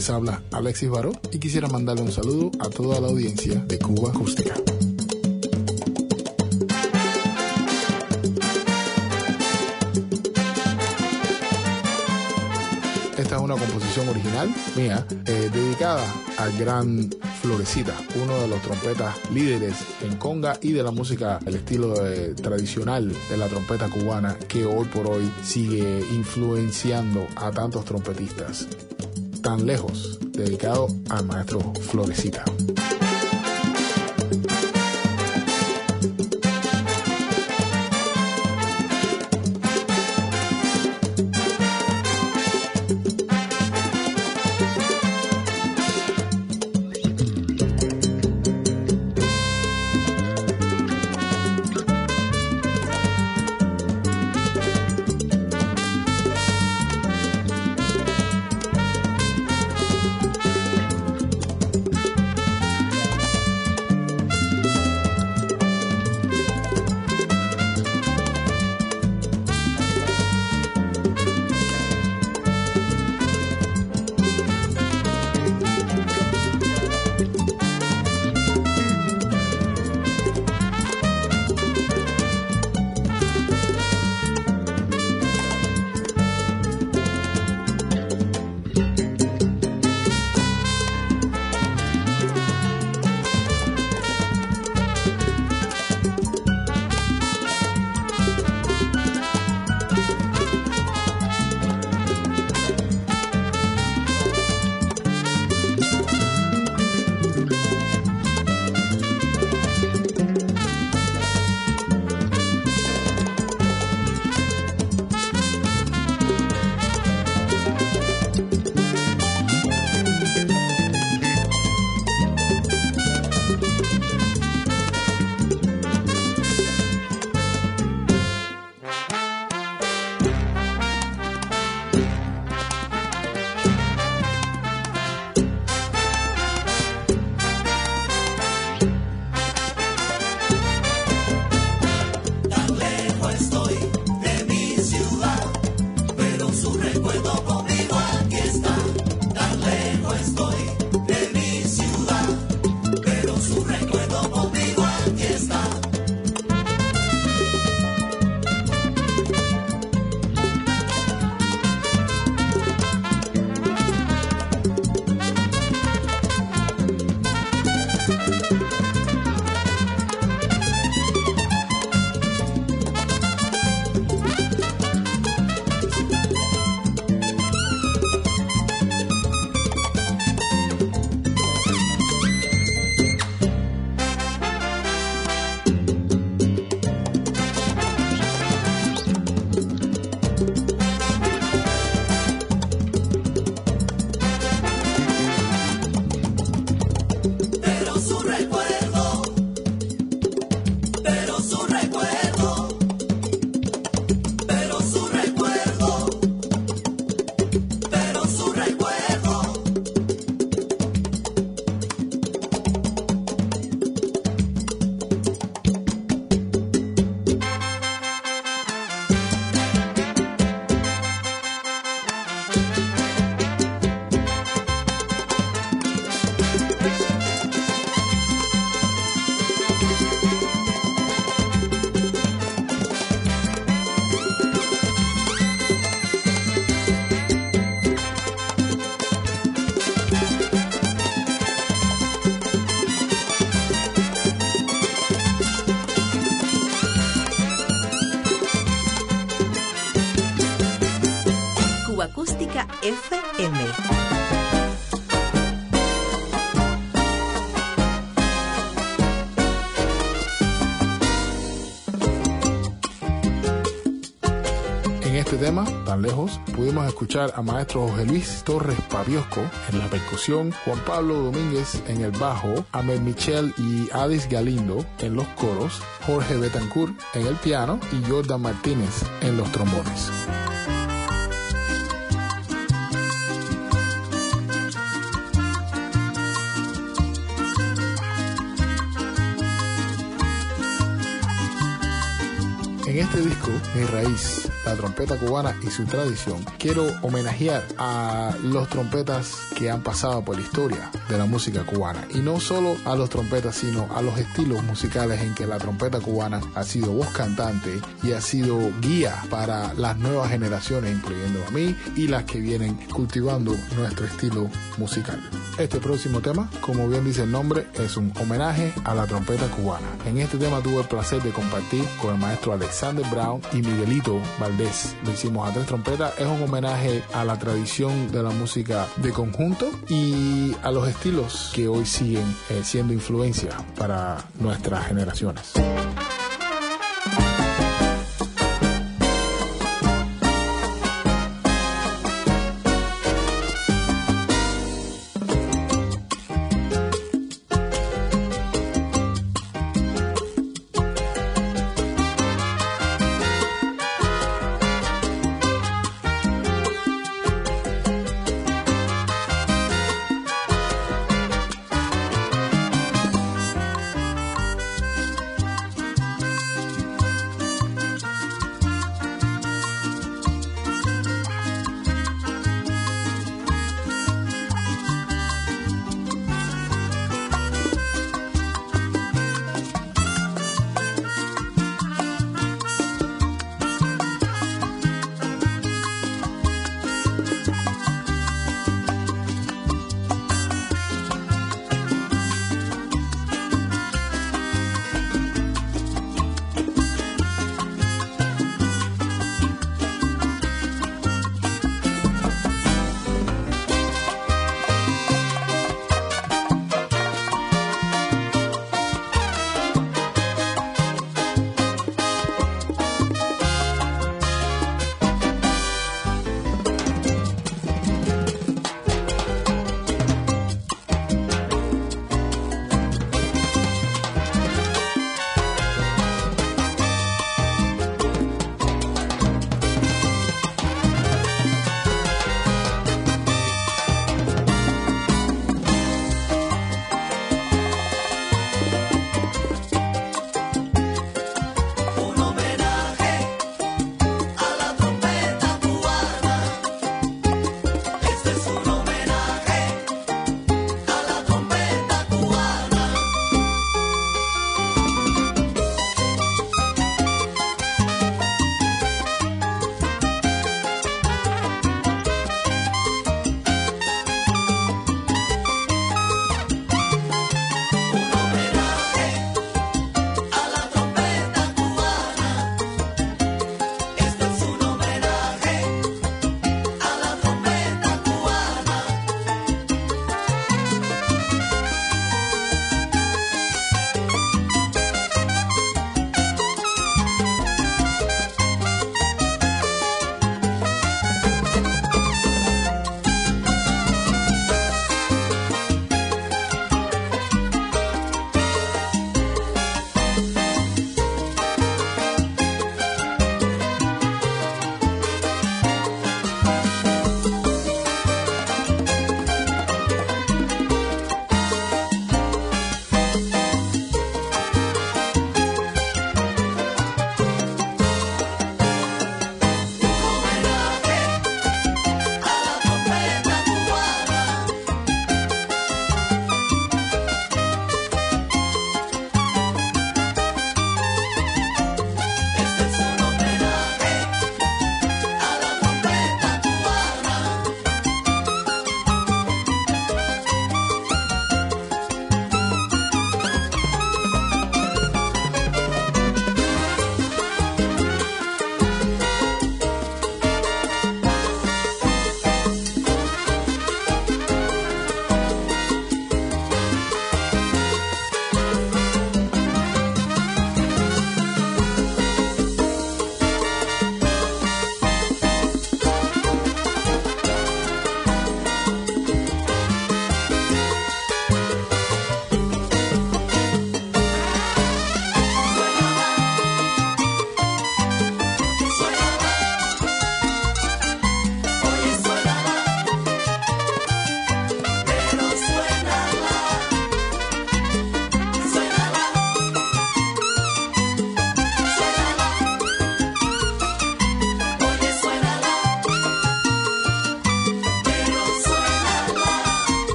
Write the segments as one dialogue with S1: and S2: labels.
S1: Les habla Alexis Baró y quisiera mandarle un saludo a toda la audiencia de Cuba Acústica. Esta es una composición original mía eh, dedicada al gran Florecita, uno de los trompetas líderes en conga y de la música, el estilo eh, tradicional de la trompeta cubana que hoy por hoy sigue influenciando a tantos trompetistas tan lejos, dedicado al maestro Florecita.
S2: FM.
S1: este tema, tan lejos, pudimos escuchar a maestro José Luis Torres Paviosco en la percusión, Juan Pablo Domínguez en el bajo, Amel Michel y Adis Galindo en los coros, Jorge Betancourt en el piano y Jordan Martínez en los trombones. Este disco, Mi Raíz, la trompeta cubana y su tradición, quiero homenajear a los trompetas que han pasado por la historia de la música cubana. Y no solo a los trompetas, sino a los estilos musicales en que la trompeta cubana ha sido voz cantante y ha sido guía para las nuevas generaciones, incluyendo a mí y las que vienen cultivando nuestro estilo musical. Este próximo tema, como bien dice el nombre, es un homenaje a la trompeta cubana. En este tema tuve el placer de compartir con el maestro Alex Alexander Brown y Miguelito Valdés. Lo hicimos a tres trompetas. Es un homenaje a la tradición de la música de conjunto y a los estilos que hoy siguen eh, siendo influencia para nuestras generaciones.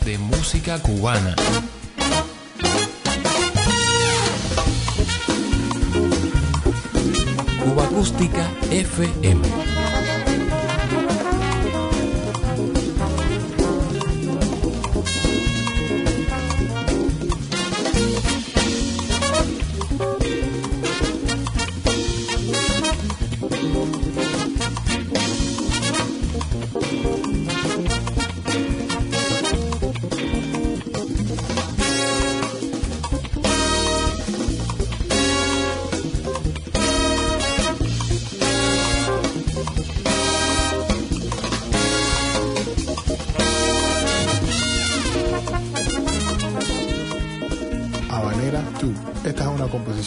S3: 100 años de música cubana. Cuba Acústica FM.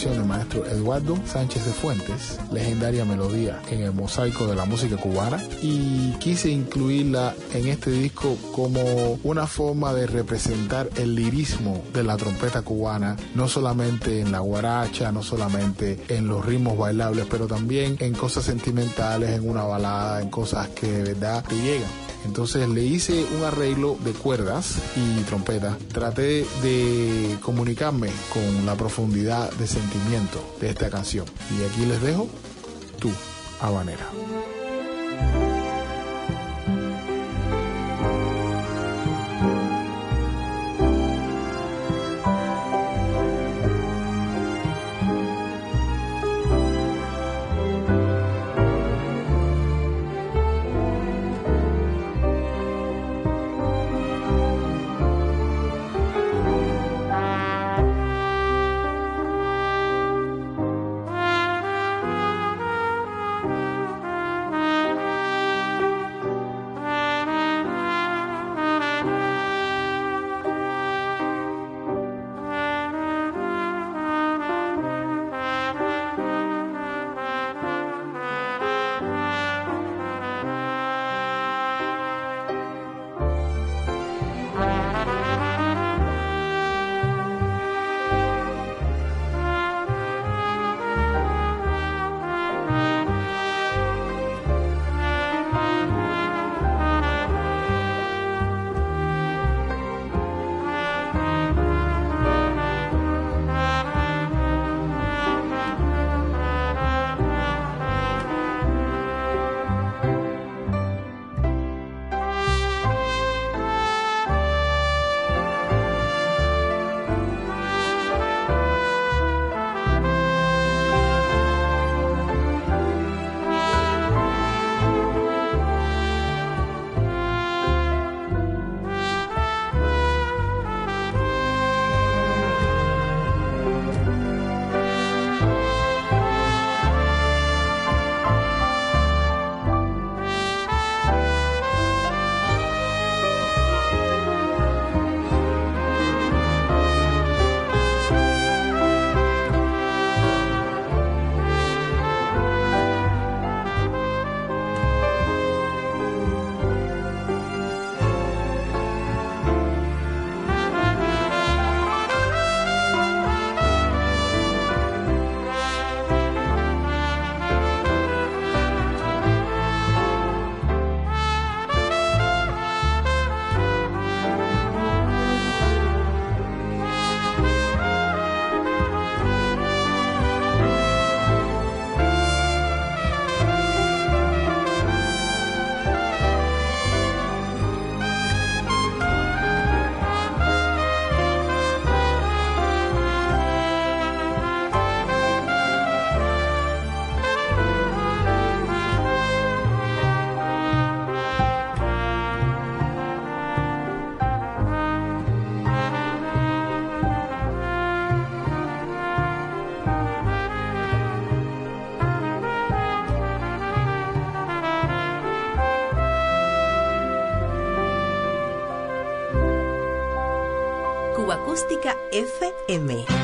S1: Eduardo Sánchez de Fuentes, legendaria melodía en el mosaico de la música cubana y quise incluirla en este disco como una forma de representar el lirismo de la trompeta cubana, no solamente en la guaracha, no solamente en los ritmos bailables, pero también en cosas sentimentales, en una balada, en cosas que de verdad te llegan. Entonces le hice un arreglo de cuerdas y trompeta. Traté de comunicarme con la profundidad de sentimiento de esta canción. Y aquí les dejo tú, habanera.
S2: FM.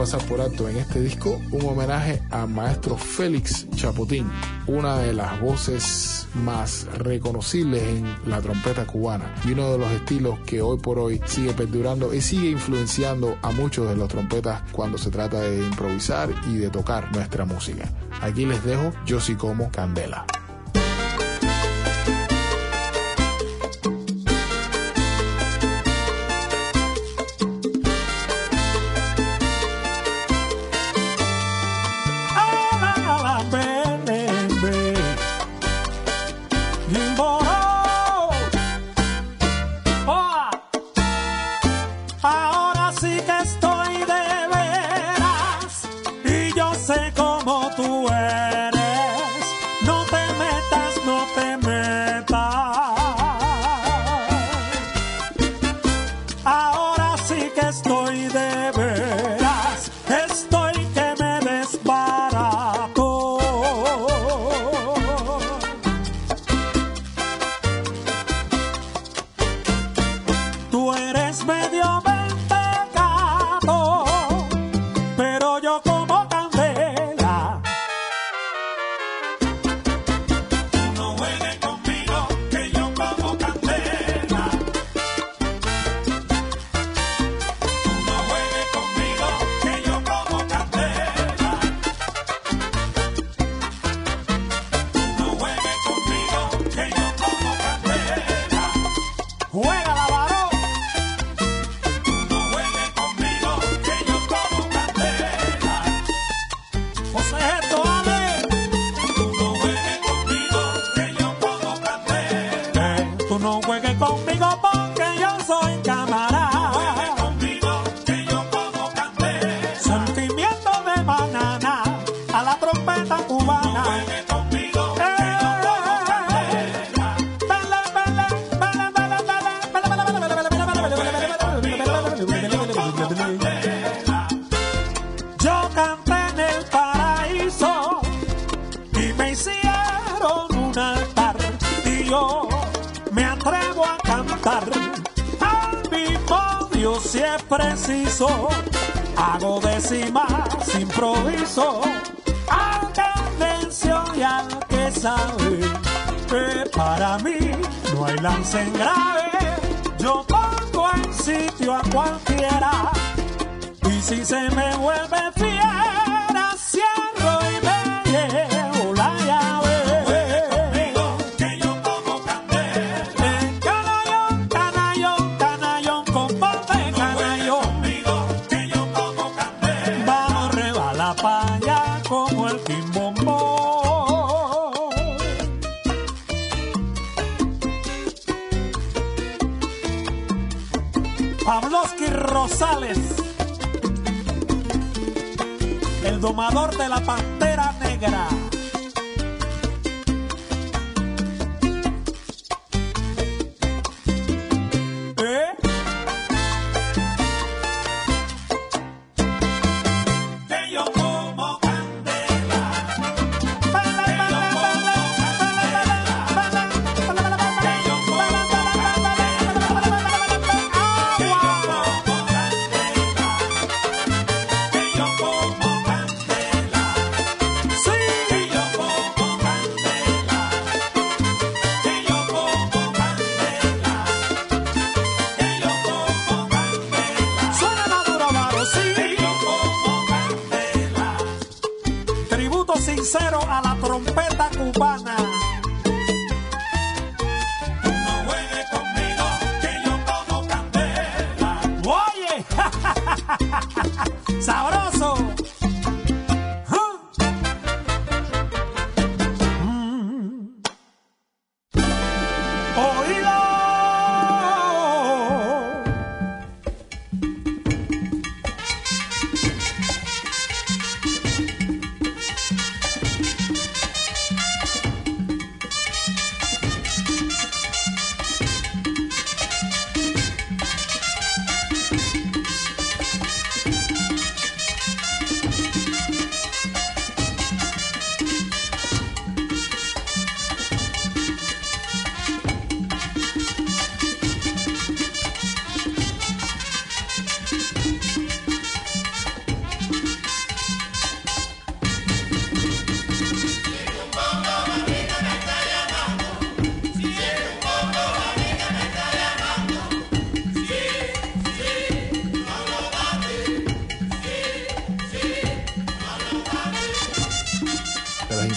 S1: Pasar por alto en este disco un homenaje al maestro Félix Chapotín, una de las voces más reconocibles en la trompeta cubana y uno de los estilos que hoy por hoy sigue perdurando y sigue influenciando a muchos de los trompetas cuando se trata de improvisar y de tocar nuestra música. Aquí les dejo Yo sí como Candela.
S4: No hay lance en grave, yo pongo en sitio a cualquiera. Y si se me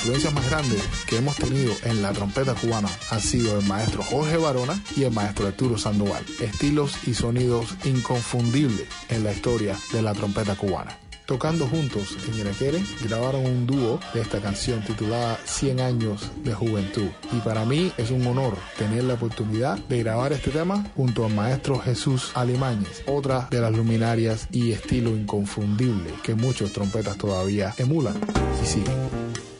S1: grandes que hemos tenido en la trompeta cubana han sido el maestro Jorge Barona y el maestro Arturo Sandoval. Estilos y sonidos inconfundibles en la historia de la trompeta cubana. Tocando juntos en Iraquere, grabaron un dúo de esta canción titulada 100 años de juventud. Y para mí es un honor tener la oportunidad de grabar este tema junto al maestro Jesús Alimañez, otra de las luminarias y estilo inconfundible que muchos trompetas todavía emulan y siguen.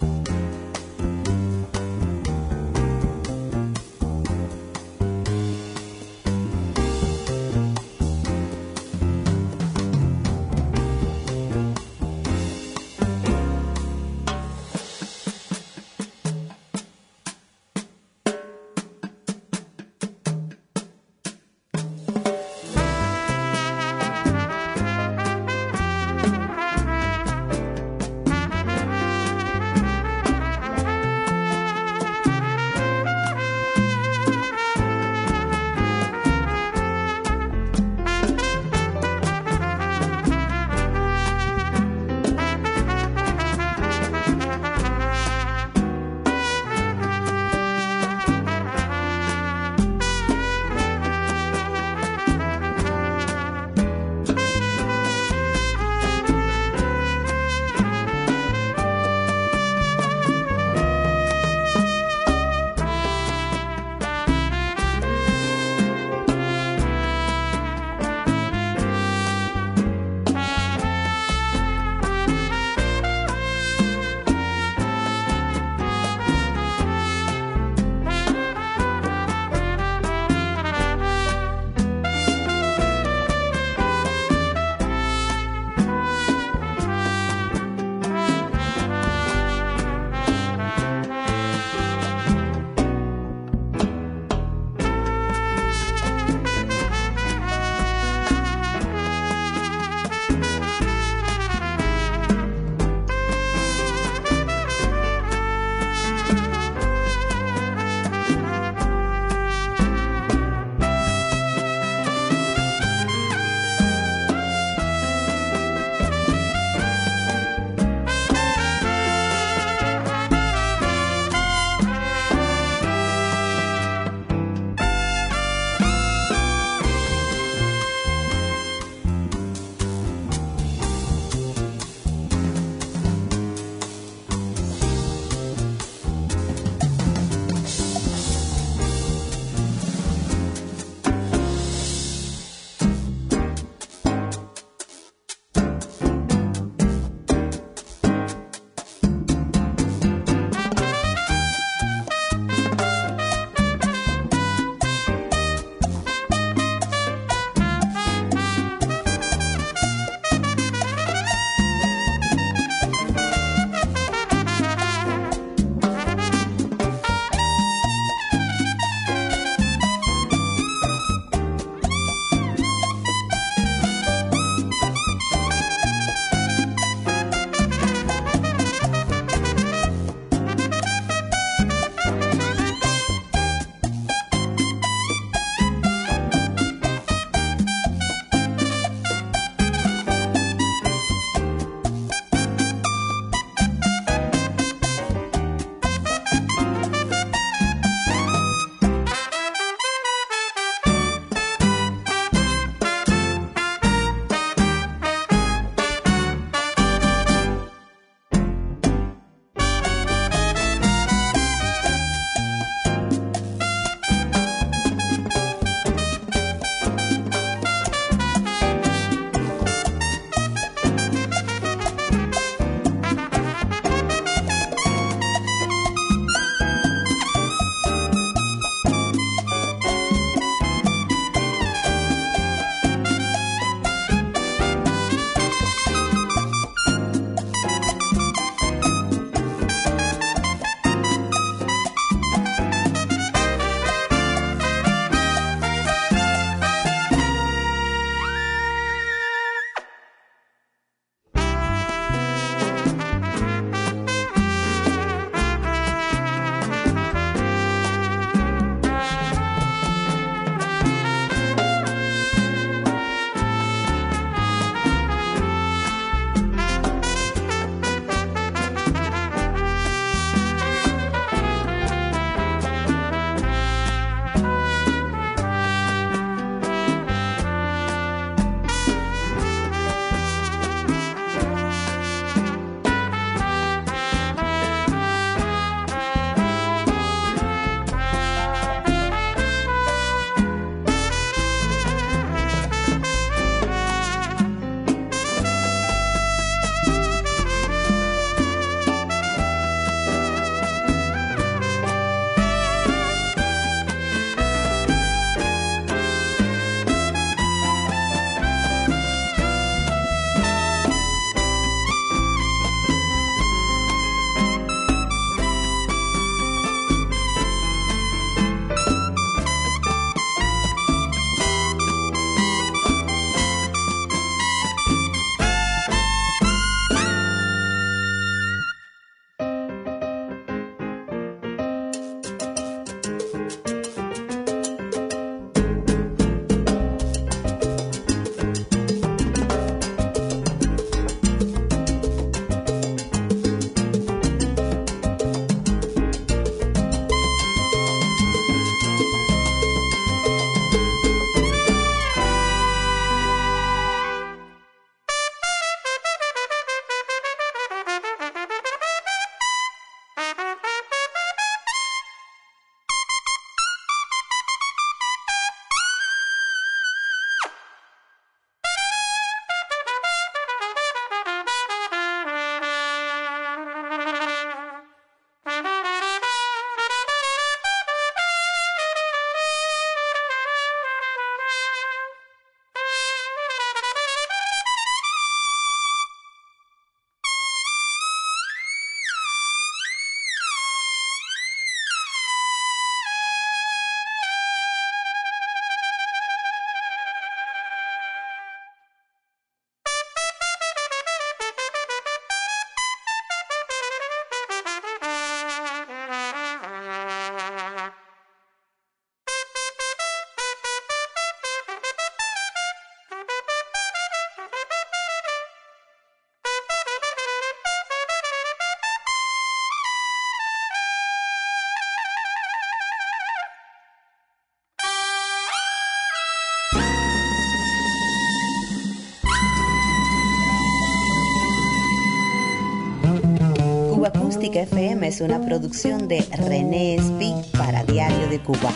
S2: Es una producción de René Espi para Diario de Cuba.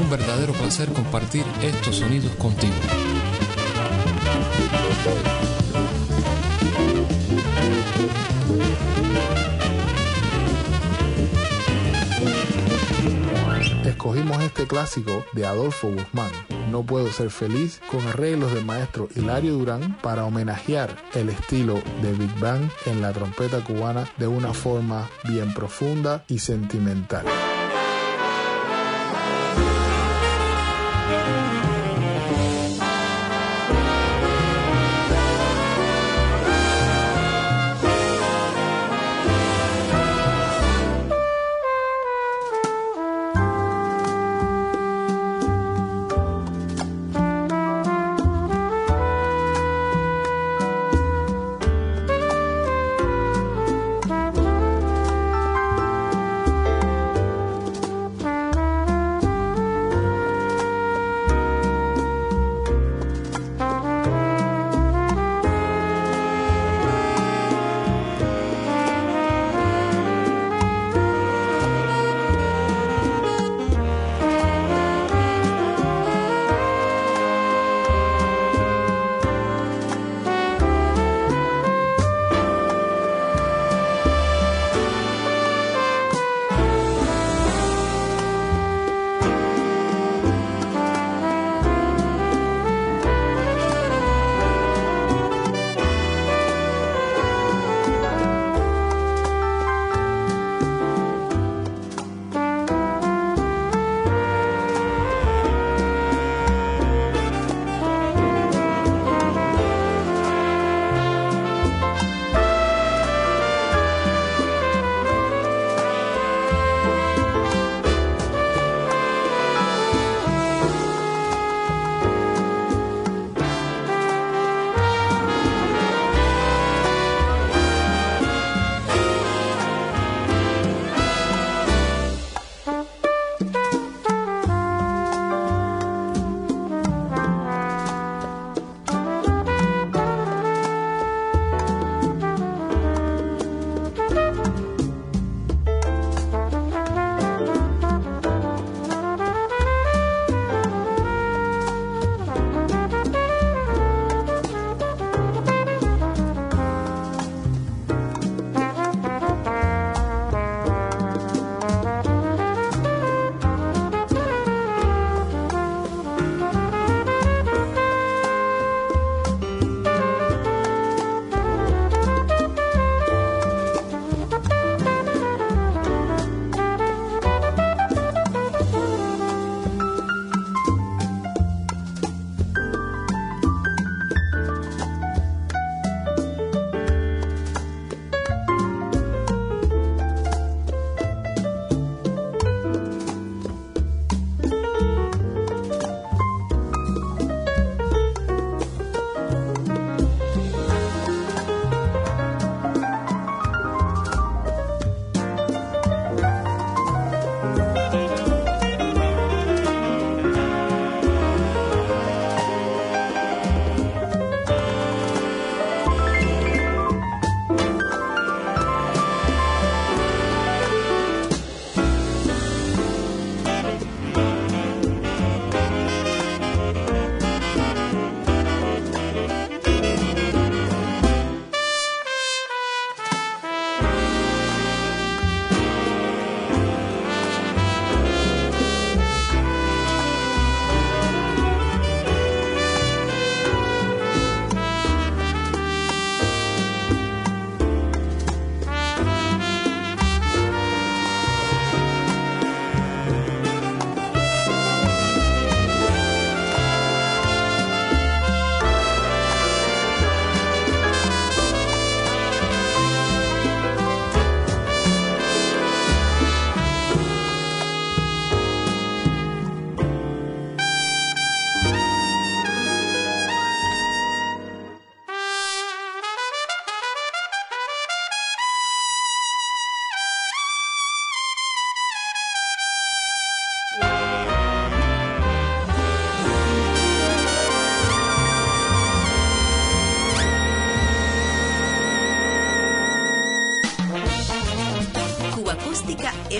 S3: Un verdadero placer compartir estos sonidos contigo.
S1: Escogimos este clásico de Adolfo Guzmán, No puedo ser feliz, con arreglos del maestro Hilario Durán para homenajear el estilo de Big Bang en la trompeta cubana de una forma bien profunda y sentimental.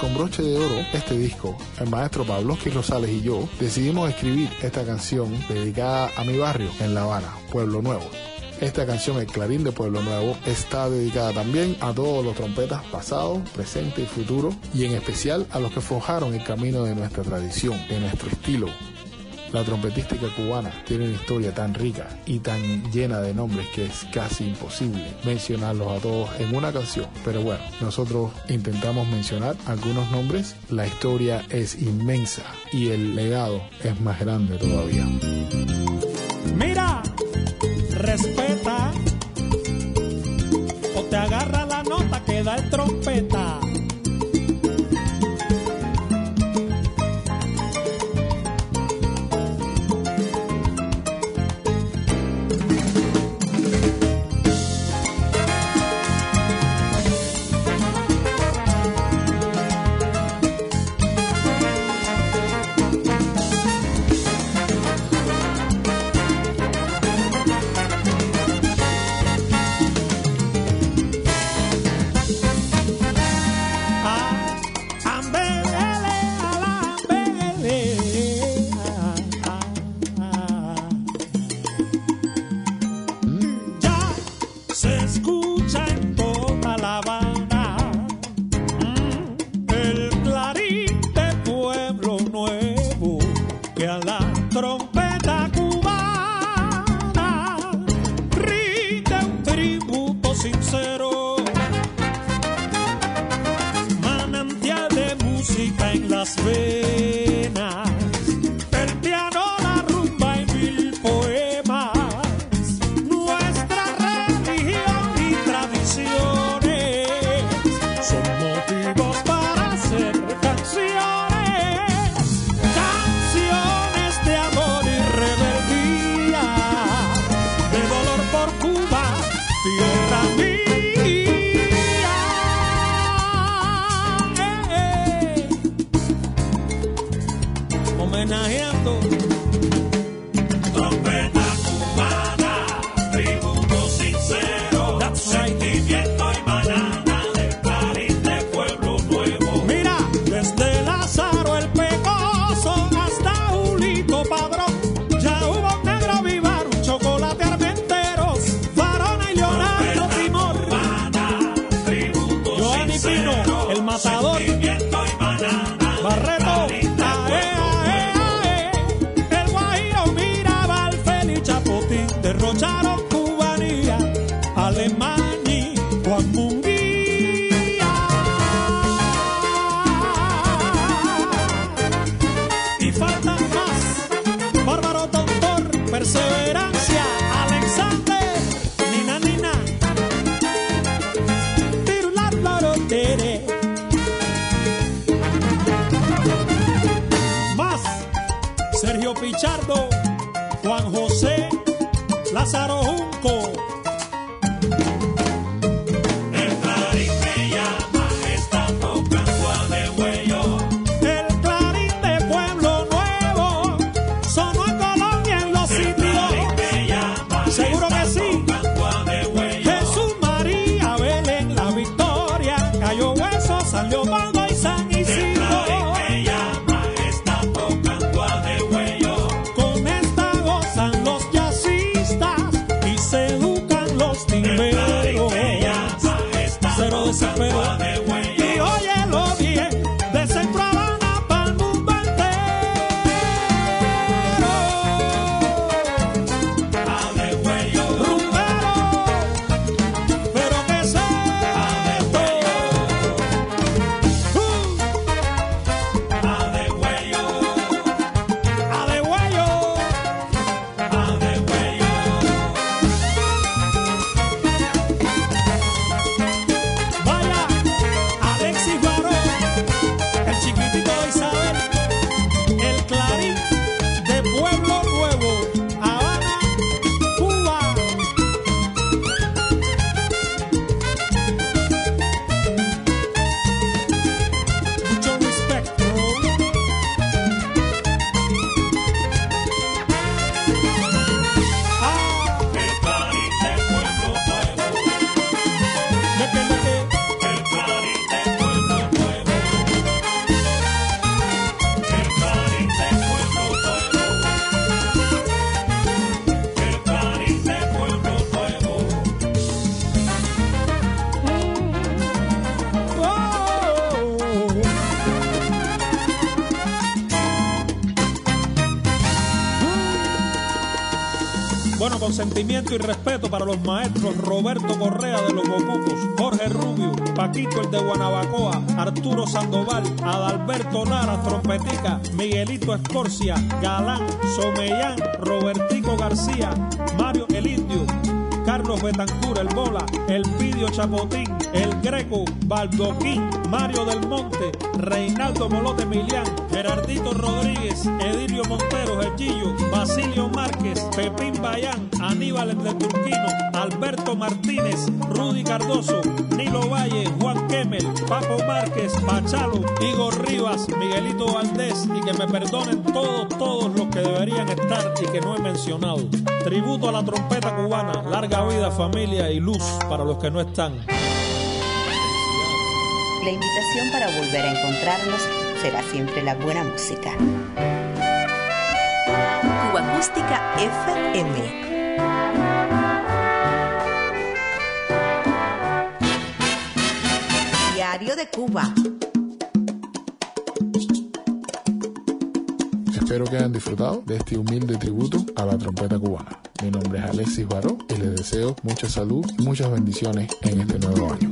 S1: Con broche de oro este disco, el maestro Pabloski Rosales y yo decidimos escribir esta canción dedicada a mi barrio en La Habana, Pueblo Nuevo. Esta canción, El Clarín de Pueblo Nuevo, está dedicada también a todos los trompetas pasados, presentes y futuros, y en especial a los que forjaron el camino de nuestra tradición, de nuestro estilo. La trompetística cubana tiene una historia tan rica y tan llena de nombres que es casi imposible mencionarlos a todos en una canción. Pero bueno, nosotros intentamos mencionar algunos nombres. La historia es inmensa y el legado es más grande todavía.
S4: Mira, respeta o te agarra la nota que da el trompeta. Derrocharon sentimiento y respeto para los maestros Roberto Correa de los Bocucos, Jorge Rubio, Paquito el de Guanabacoa, Arturo Sandoval, Adalberto Lara, Trompetica, Miguelito Escorcia, Galán, Somellán, Robertico García, Mario el Indio, Carlos Betancur, el Bola, el Pidio Chapotín, el Greco, Baldoquín, Mario del Monte, Reinaldo Molote Milián, Gerardito Rodríguez, Edilio Montero, Gillo, Basilio Márquez, Pepín Bayán, Aníbal el de Turquino, Alberto Martínez, Rudy Cardoso, Nilo Valle, Juan Kemel, Paco Márquez, Pachalo, Igor Rivas, Miguelito Valdés y que me perdonen todos, todos los que deberían estar y que no he mencionado. Tributo a la trompeta cubana, larga vida, familia y luz para los que no están.
S2: La invitación para volver a encontrarnos será siempre la buena música.
S5: Cuba Acústica FM.
S2: Diario de Cuba.
S1: Espero que hayan disfrutado de este humilde tributo a la trompeta cubana. Mi nombre es Alexis Baró y les deseo mucha salud muchas bendiciones en este nuevo año.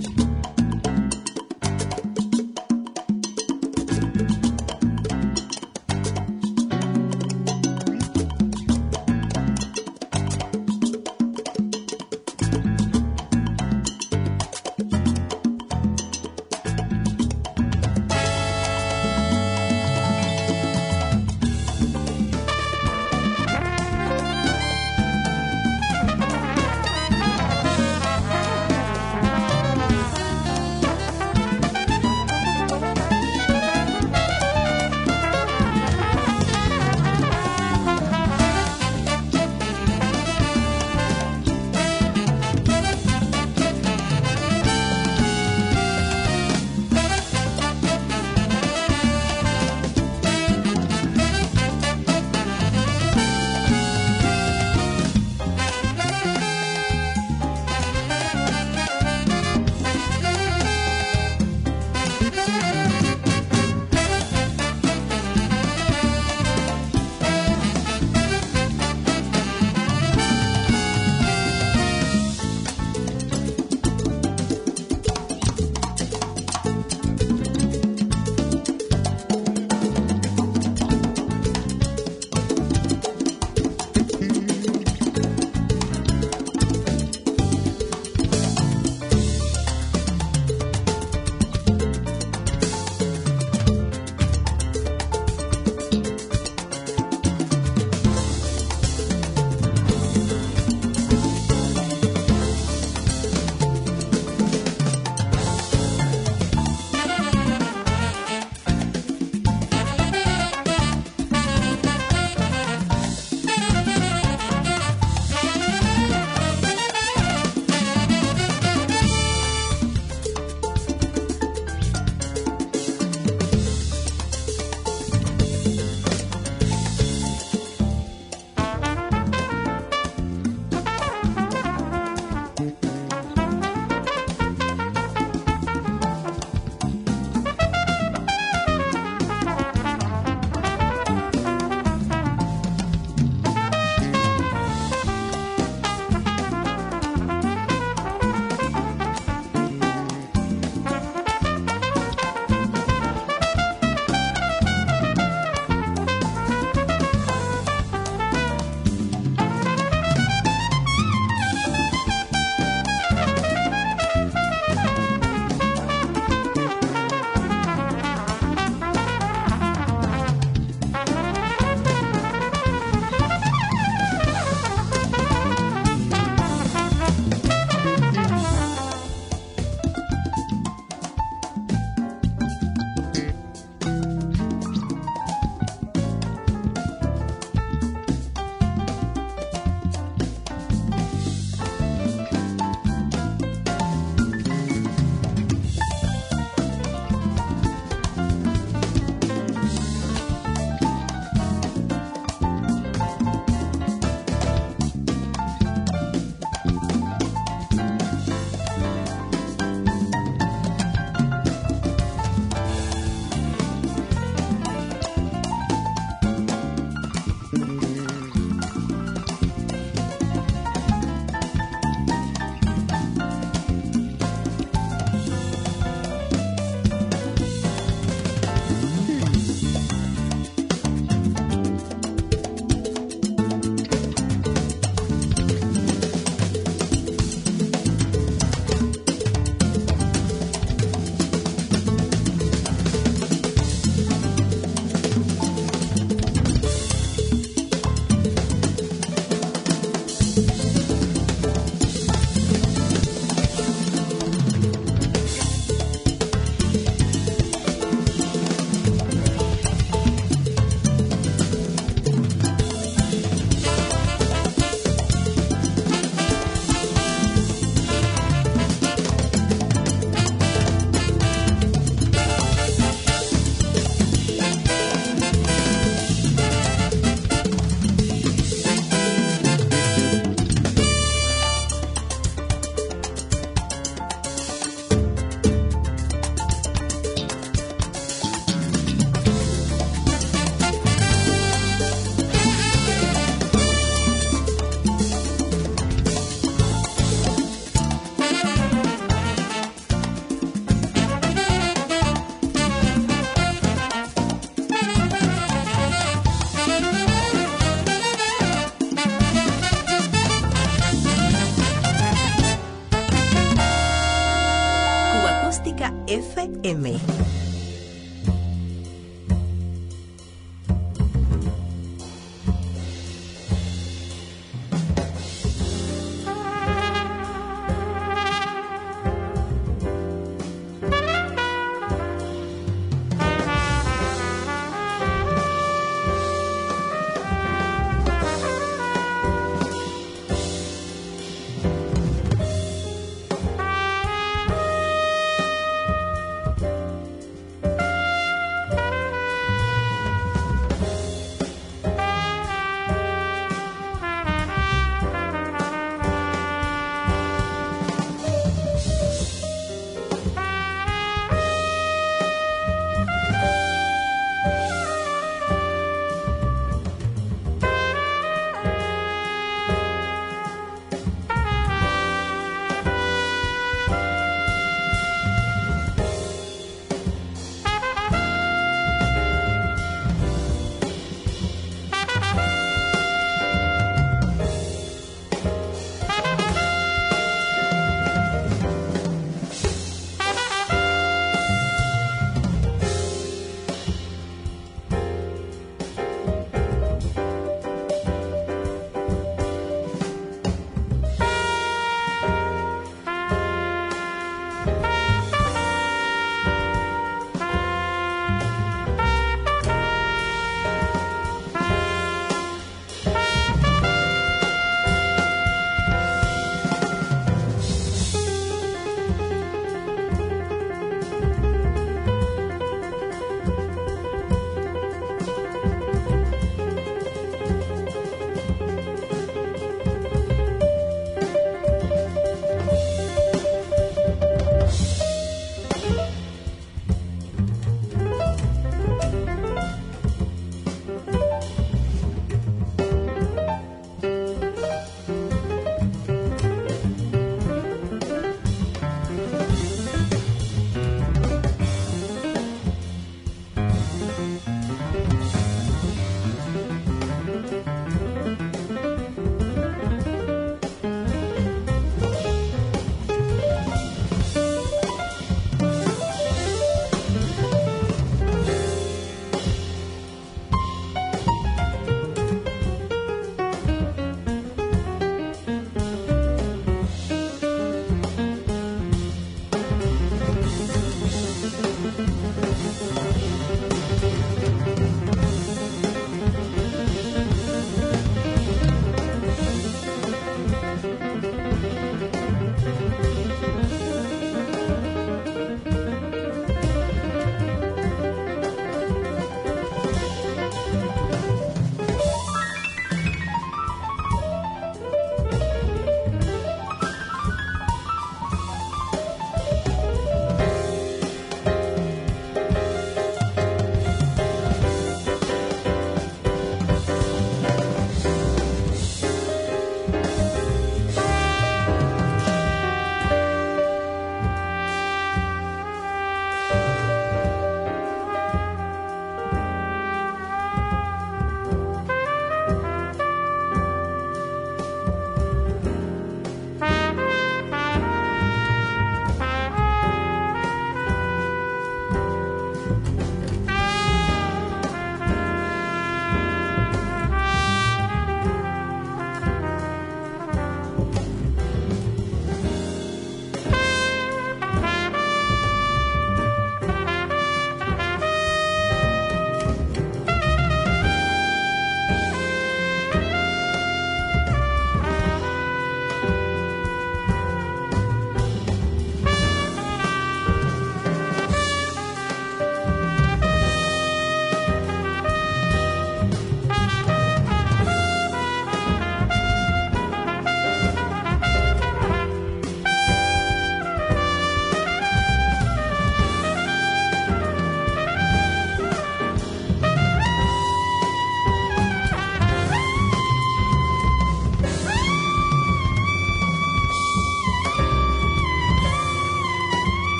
S2: FM.